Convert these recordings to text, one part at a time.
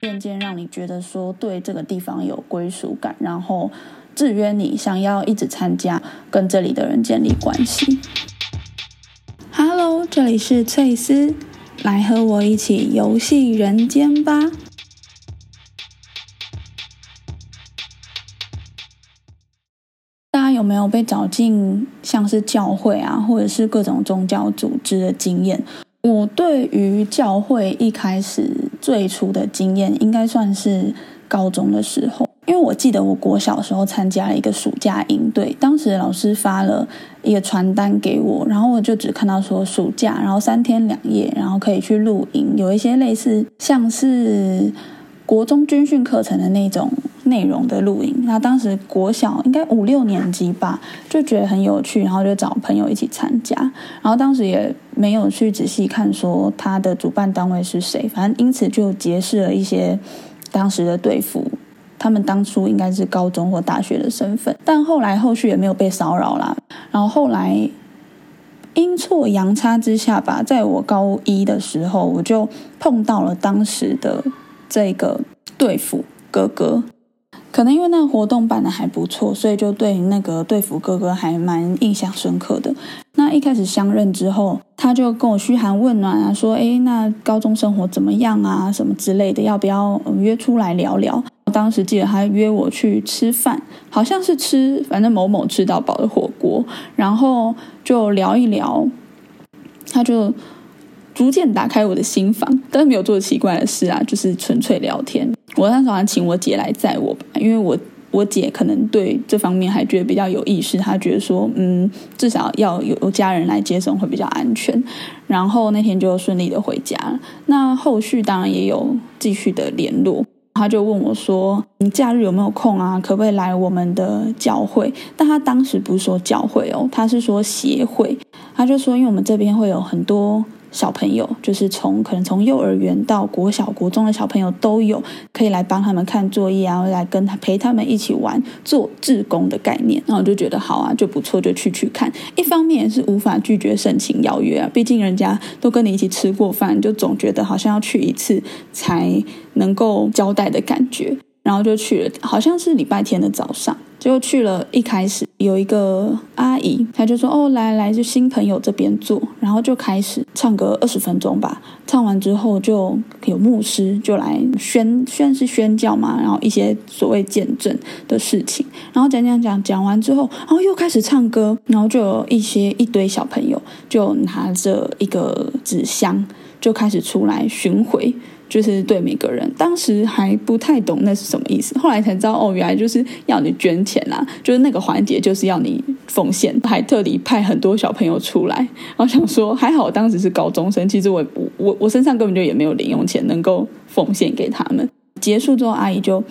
渐渐让你觉得说对这个地方有归属感，然后制约你想要一直参加，跟这里的人建立关系。Hello，这里是翠丝，来和我一起游戏人间吧。大家有没有被找进像是教会啊，或者是各种宗教组织的经验？我对于教会一开始最初的经验，应该算是高中的时候，因为我记得我国小时候参加了一个暑假营队，当时老师发了一个传单给我，然后我就只看到说暑假，然后三天两夜，然后可以去露营，有一些类似像是国中军训课程的那种。内容的录影，那当时国小应该五六年级吧，就觉得很有趣，然后就找朋友一起参加。然后当时也没有去仔细看说他的主办单位是谁，反正因此就结识了一些当时的队服，他们当初应该是高中或大学的身份，但后来后续也没有被骚扰啦。然后后来阴错阳差之下吧，在我高一的时候，我就碰到了当时的这个队服哥哥。可能因为那个活动办的还不错，所以就对那个队服哥哥还蛮印象深刻的。那一开始相认之后，他就跟我嘘寒问暖啊，说：“哎，那高中生活怎么样啊？什么之类的，要不要约出来聊聊？”当时记得他约我去吃饭，好像是吃反正某某吃到饱的火锅，然后就聊一聊，他就逐渐打开我的心房，但是没有做奇怪的事啊，就是纯粹聊天。我那时候还请我姐来载我吧，因为我我姐可能对这方面还觉得比较有意识，她觉得说，嗯，至少要有家人来接送会比较安全。然后那天就顺利的回家了。那后续当然也有继续的联络，他就问我说，你假日有没有空啊？可不可以来我们的教会？但他当时不是说教会哦，他是说协会。他就说，因为我们这边会有很多。小朋友就是从可能从幼儿园到国小、国中的小朋友都有，可以来帮他们看作业啊，来跟他陪他们一起玩，做志工的概念。那我就觉得好啊，就不错，就去去看。一方面是无法拒绝盛情邀约啊，毕竟人家都跟你一起吃过饭，就总觉得好像要去一次才能够交代的感觉。然后就去了，好像是礼拜天的早上。就去了，一开始有一个阿姨，她就说：“哦，来来，就新朋友这边坐。”然后就开始唱歌二十分钟吧。唱完之后，就有牧师就来宣宣是宣教嘛，然后一些所谓见证的事情，然后讲讲讲讲完之后，然后又开始唱歌，然后就有一些一堆小朋友就拿着一个纸箱就开始出来巡回。就是对每个人，当时还不太懂那是什么意思，后来才知道哦，原来就是要你捐钱啦，就是那个环节就是要你奉献，还特地派很多小朋友出来。然后想说，还好当时是高中生，其实我我我身上根本就也没有零用钱能够奉献给他们。结束之后，阿姨就。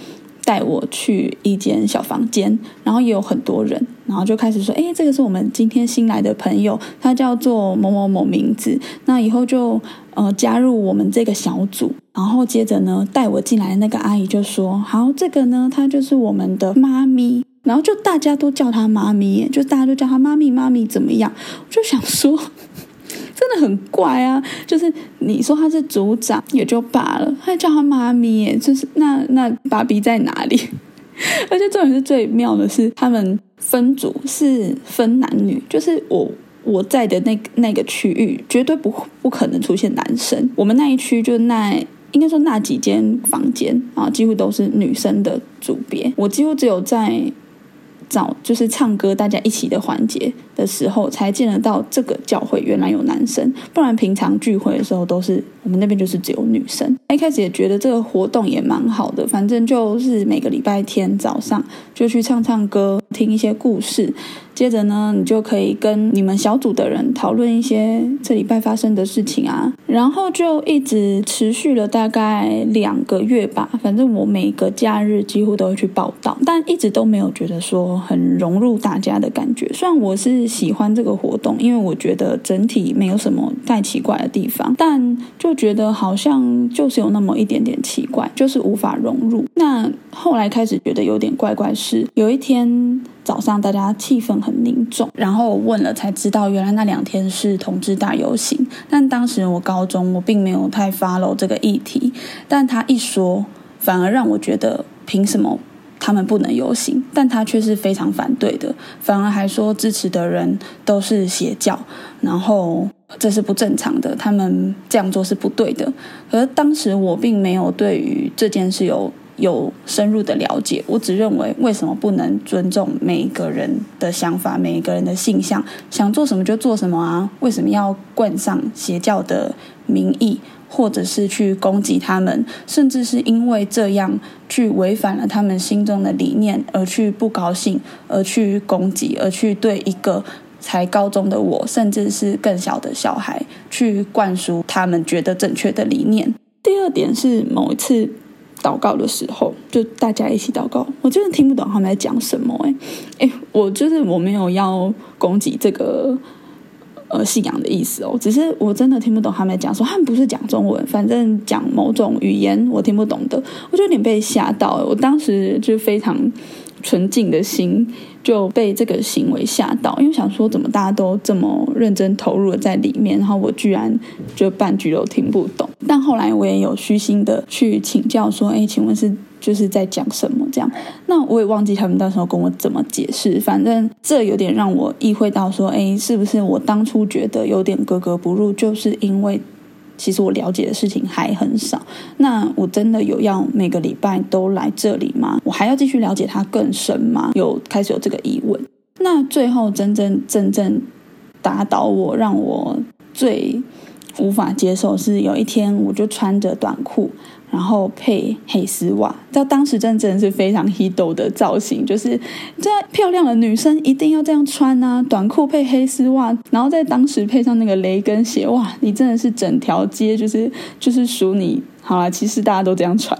带我去一间小房间，然后也有很多人，然后就开始说：“哎，这个是我们今天新来的朋友，他叫做某某某名字，那以后就呃加入我们这个小组。”然后接着呢，带我进来的那个阿姨就说：“好，这个呢，她就是我们的妈咪。”然后就大家都叫她妈咪，就大家都叫她妈咪，妈咪怎么样？我就想说。真的很怪啊！就是你说他是组长也就罢了，还叫他妈咪耶，就是那那芭比在哪里？而且重点是最妙的是，他们分组是分男女，就是我我在的那那个区域绝对不不可能出现男生。我们那一区就那应该说那几间房间啊，几乎都是女生的组别。我几乎只有在。找就是唱歌，大家一起的环节的时候，才见得到这个教会原来有男生，不然平常聚会的时候都是我们那边就是只有女生。一开始也觉得这个活动也蛮好的，反正就是每个礼拜天早上就去唱唱歌，听一些故事。接着呢，你就可以跟你们小组的人讨论一些这礼拜发生的事情啊，然后就一直持续了大概两个月吧。反正我每个假日几乎都会去报道，但一直都没有觉得说很融入大家的感觉。虽然我是喜欢这个活动，因为我觉得整体没有什么太奇怪的地方，但就就觉得好像就是有那么一点点奇怪，就是无法融入。那后来开始觉得有点怪怪，是有一天早上大家气氛很凝重，然后我问了才知道，原来那两天是同志大游行。但当时我高中，我并没有太 follow 这个议题，但他一说，反而让我觉得凭什么？他们不能游行，但他却是非常反对的，反而还说支持的人都是邪教，然后这是不正常的，他们这样做是不对的。而当时我并没有对于这件事有有深入的了解，我只认为为什么不能尊重每一个人的想法，每一个人的性向，想做什么就做什么啊？为什么要冠上邪教的名义？或者是去攻击他们，甚至是因为这样去违反了他们心中的理念而去不高兴，而去攻击，而去对一个才高中的我，甚至是更小的小孩去灌输他们觉得正确的理念。第二点是某一次祷告的时候，就大家一起祷告，我真的听不懂他们在讲什么。哎哎，我就是我没有要攻击这个。呃，信仰的意思哦，只是我真的听不懂他们讲说，他们不是讲中文，反正讲某种语言我听不懂的，我就有点被吓到。我当时就非常纯净的心就被这个行为吓到，因为想说怎么大家都这么认真投入的在里面，然后我居然就半句都听不懂。但后来我也有虚心的去请教说，哎，请问是？就是在讲什么这样，那我也忘记他们到时候跟我怎么解释。反正这有点让我意会到说，哎，是不是我当初觉得有点格格不入，就是因为其实我了解的事情还很少。那我真的有要每个礼拜都来这里吗？我还要继续了解它更深吗？有开始有这个疑问。那最后真真正正打倒我，让我最无法接受是有一天我就穿着短裤。然后配黑丝袜，在当时真的真的是非常 h i t 的造型，就是这漂亮的女生一定要这样穿啊，短裤配黑丝袜，然后在当时配上那个雷根鞋，哇，你真的是整条街就是就是属你好了。其实大家都这样穿，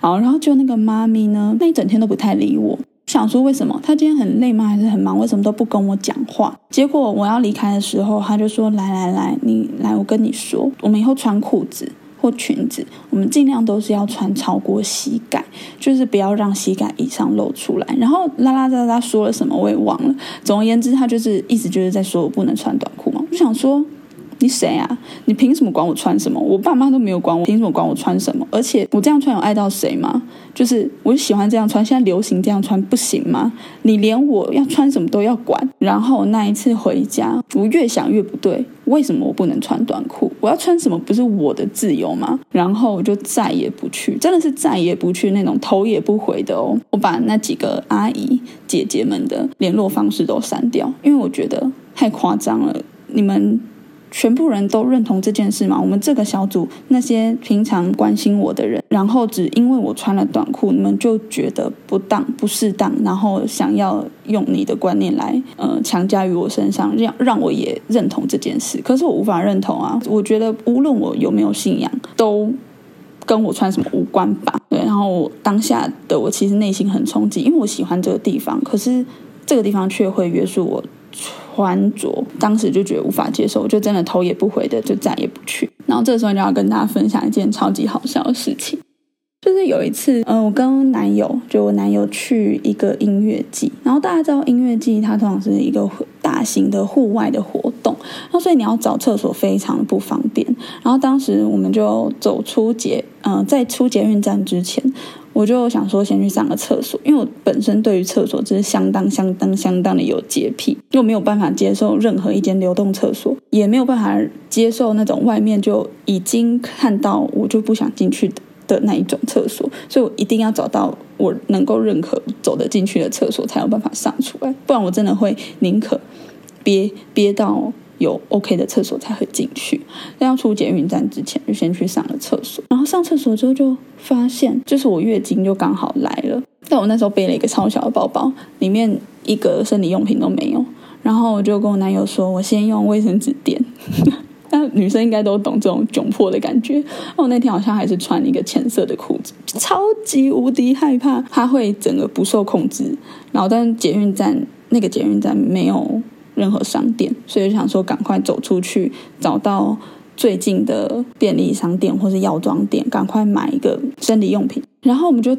好，然后就那个妈咪呢，那一整天都不太理我，想说为什么他今天很累吗？还是很忙？为什么都不跟我讲话？结果我要离开的时候，他就说：“来来来，你来，我跟你说，我们以后穿裤子。”或裙子，我们尽量都是要穿超过膝盖，就是不要让膝盖以上露出来。然后啦啦啦啦说了什么我也忘了。总而言之，他就是意思就是在说我不能穿短裤嘛。我就想说。你谁啊？你凭什么管我穿什么？我爸妈都没有管我，凭什么管我穿什么？而且我这样穿有爱到谁吗？就是我喜欢这样穿，现在流行这样穿不行吗？你连我要穿什么都要管。然后那一次回家，我越想越不对，为什么我不能穿短裤？我要穿什么不是我的自由吗？然后我就再也不去，真的是再也不去那种头也不回的哦。我把那几个阿姨姐姐们的联络方式都删掉，因为我觉得太夸张了。你们。全部人都认同这件事吗？我们这个小组那些平常关心我的人，然后只因为我穿了短裤，你们就觉得不当、不适当，然后想要用你的观念来呃强加于我身上，让让我也认同这件事。可是我无法认同啊！我觉得无论我有没有信仰，都跟我穿什么无关吧？对，然后当下的我其实内心很冲击，因为我喜欢这个地方，可是这个地方却会约束我。穿着当时就觉得无法接受，我就真的头也不回的就再也不去。然后这时候就要跟大家分享一件超级好笑的事情，就是有一次，嗯，我跟男友，就我男友去一个音乐季，然后大家知道音乐季它通常是一个大型的户外的活动，然后所以你要找厕所非常不方便。然后当时我们就走出捷，嗯，在出捷运站之前。我就想说，先去上个厕所，因为我本身对于厕所真是相当、相当、相当的有洁癖，又没有办法接受任何一间流动厕所，也没有办法接受那种外面就已经看到我就不想进去的那一种厕所，所以我一定要找到我能够认可走得进去的厕所，才有办法上出来，不然我真的会宁可憋憋到。有 OK 的厕所才会进去。要出捷运站之前，就先去上了厕所。然后上厕所之后，就发现就是我月经就刚好来了。但我那时候背了一个超小的包包，里面一个生理用品都没有。然后我就跟我男友说：“我先用卫生纸垫。”那女生应该都懂这种窘迫的感觉。我那天好像还是穿一个浅色的裤子，超级无敌害怕它会整个不受控制。然后，但捷运站那个捷运站没有。任何商店，所以就想说赶快走出去，找到最近的便利商店或是药妆店，赶快买一个生理用品。然后我们就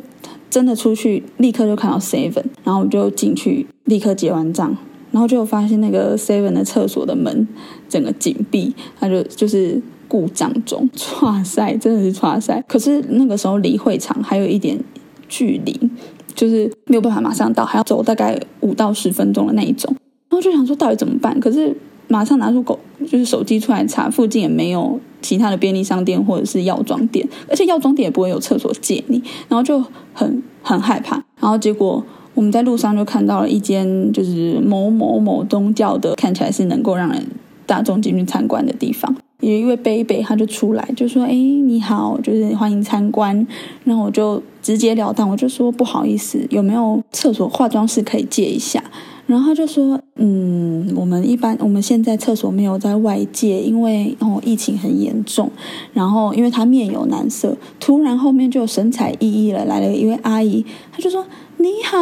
真的出去，立刻就看到 Seven，然后我们就进去，立刻结完账，然后就发现那个 Seven 的厕所的门整个紧闭，它就就是故障中，哇塞，真的是哇塞！可是那个时候离会场还有一点距离，就是没有办法马上到，还要走大概五到十分钟的那一种。然后就想说到底怎么办？可是马上拿出狗就是手机出来查，附近也没有其他的便利商店或者是药妆店，而且药妆店也不会有厕所借你，然后就很很害怕。然后结果我们在路上就看到了一间就是某某某宗教的，看起来是能够让人大众进去参观的地方。有一位贝贝他就出来就说：“哎，你好，就是欢迎参观。”然后我就直截了当，我就说：“不好意思，有没有厕所化妆室可以借一下？”然后他就说：“嗯，我们一般我们现在厕所没有在外界，因为哦疫情很严重。然后因为他面有难色，突然后面就有神采奕奕了来了一位阿姨，他就说：你好，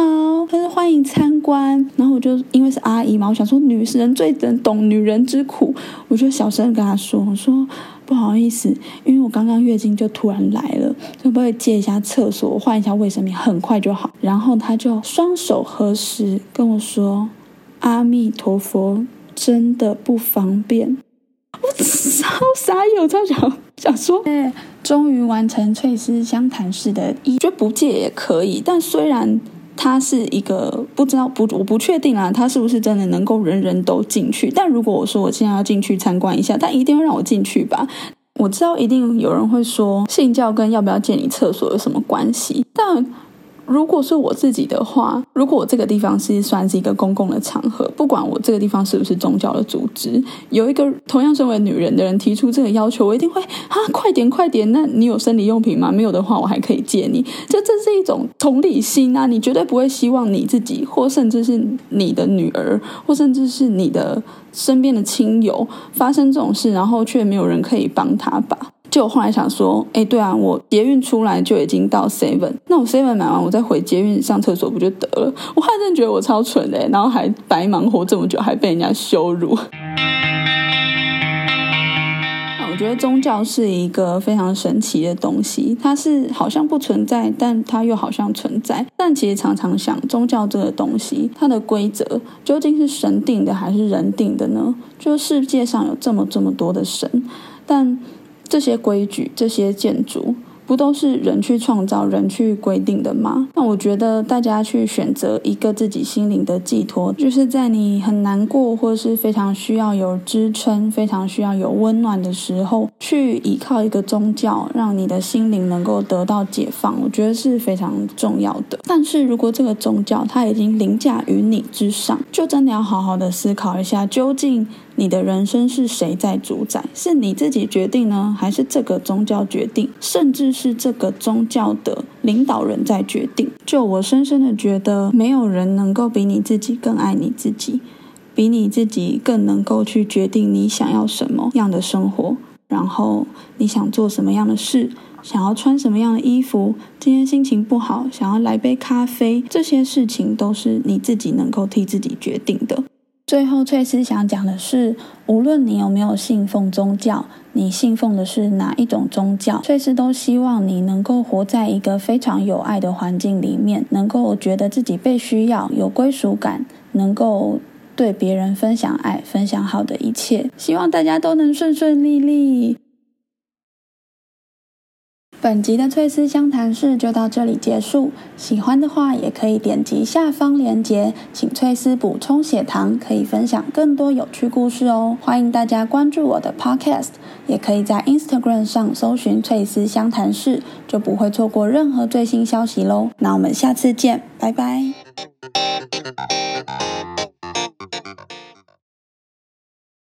他说欢迎参观。然后我就因为是阿姨嘛，我想说女人最能懂女人之苦，我就小声跟他说：我说不好意思，因为我刚刚月经就突然来了，可不可以借一下厕所，换一下卫生棉，很快就好。然后他就双手合十跟我说。”阿弥陀佛，真的不方便。我超傻眼，我超想想说，哎，终于完成翠丝相谈式的，一觉得不借也可以。但虽然它是一个不知道不，我不确定啊，它是不是真的能够人人都进去？但如果我说我现在要进去参观一下，他一定要让我进去吧？我知道一定有人会说，信教跟要不要建你厕所有什么关系？但如果是我自己的话，如果我这个地方是算是一个公共的场合，不管我这个地方是不是宗教的组织，有一个同样身为女人的人提出这个要求，我一定会啊，快点快点！那你有生理用品吗？没有的话，我还可以借你。这这是一种同理心啊！你绝对不会希望你自己，或甚至是你的女儿，或甚至是你的身边的亲友发生这种事，然后却没有人可以帮他吧。就我后来想说，哎，对啊，我捷运出来就已经到 Seven，那我 Seven 买完，我再回捷运上厕所不就得了？我还真觉得我超蠢的，然后还白忙活这么久，还被人家羞辱。我觉得宗教是一个非常神奇的东西，它是好像不存在，但它又好像存在。但其实常常想，宗教这个东西，它的规则究竟是神定的还是人定的呢？就世界上有这么这么多的神，但。这些规矩，这些建筑。不都是人去创造、人去规定的吗？那我觉得大家去选择一个自己心灵的寄托，就是在你很难过或是非常需要有支撑、非常需要有温暖的时候，去依靠一个宗教，让你的心灵能够得到解放。我觉得是非常重要的。但是如果这个宗教它已经凌驾于你之上，就真的要好好的思考一下，究竟你的人生是谁在主宰？是你自己决定呢，还是这个宗教决定？甚至是。这个宗教的领导人在决定。就我深深的觉得，没有人能够比你自己更爱你自己，比你自己更能够去决定你想要什么样的生活，然后你想做什么样的事，想要穿什么样的衣服，今天心情不好，想要来杯咖啡，这些事情都是你自己能够替自己决定的。最后，翠丝想讲的是，无论你有没有信奉宗教，你信奉的是哪一种宗教，翠丝都希望你能够活在一个非常有爱的环境里面，能够觉得自己被需要，有归属感，能够对别人分享爱，分享好的一切。希望大家都能顺顺利利。本集的翠丝相谈室就到这里结束。喜欢的话，也可以点击下方链接，请翠丝补充血糖，可以分享更多有趣故事哦。欢迎大家关注我的 Podcast，也可以在 Instagram 上搜寻翠丝相谈室，就不会错过任何最新消息喽。那我们下次见，拜拜。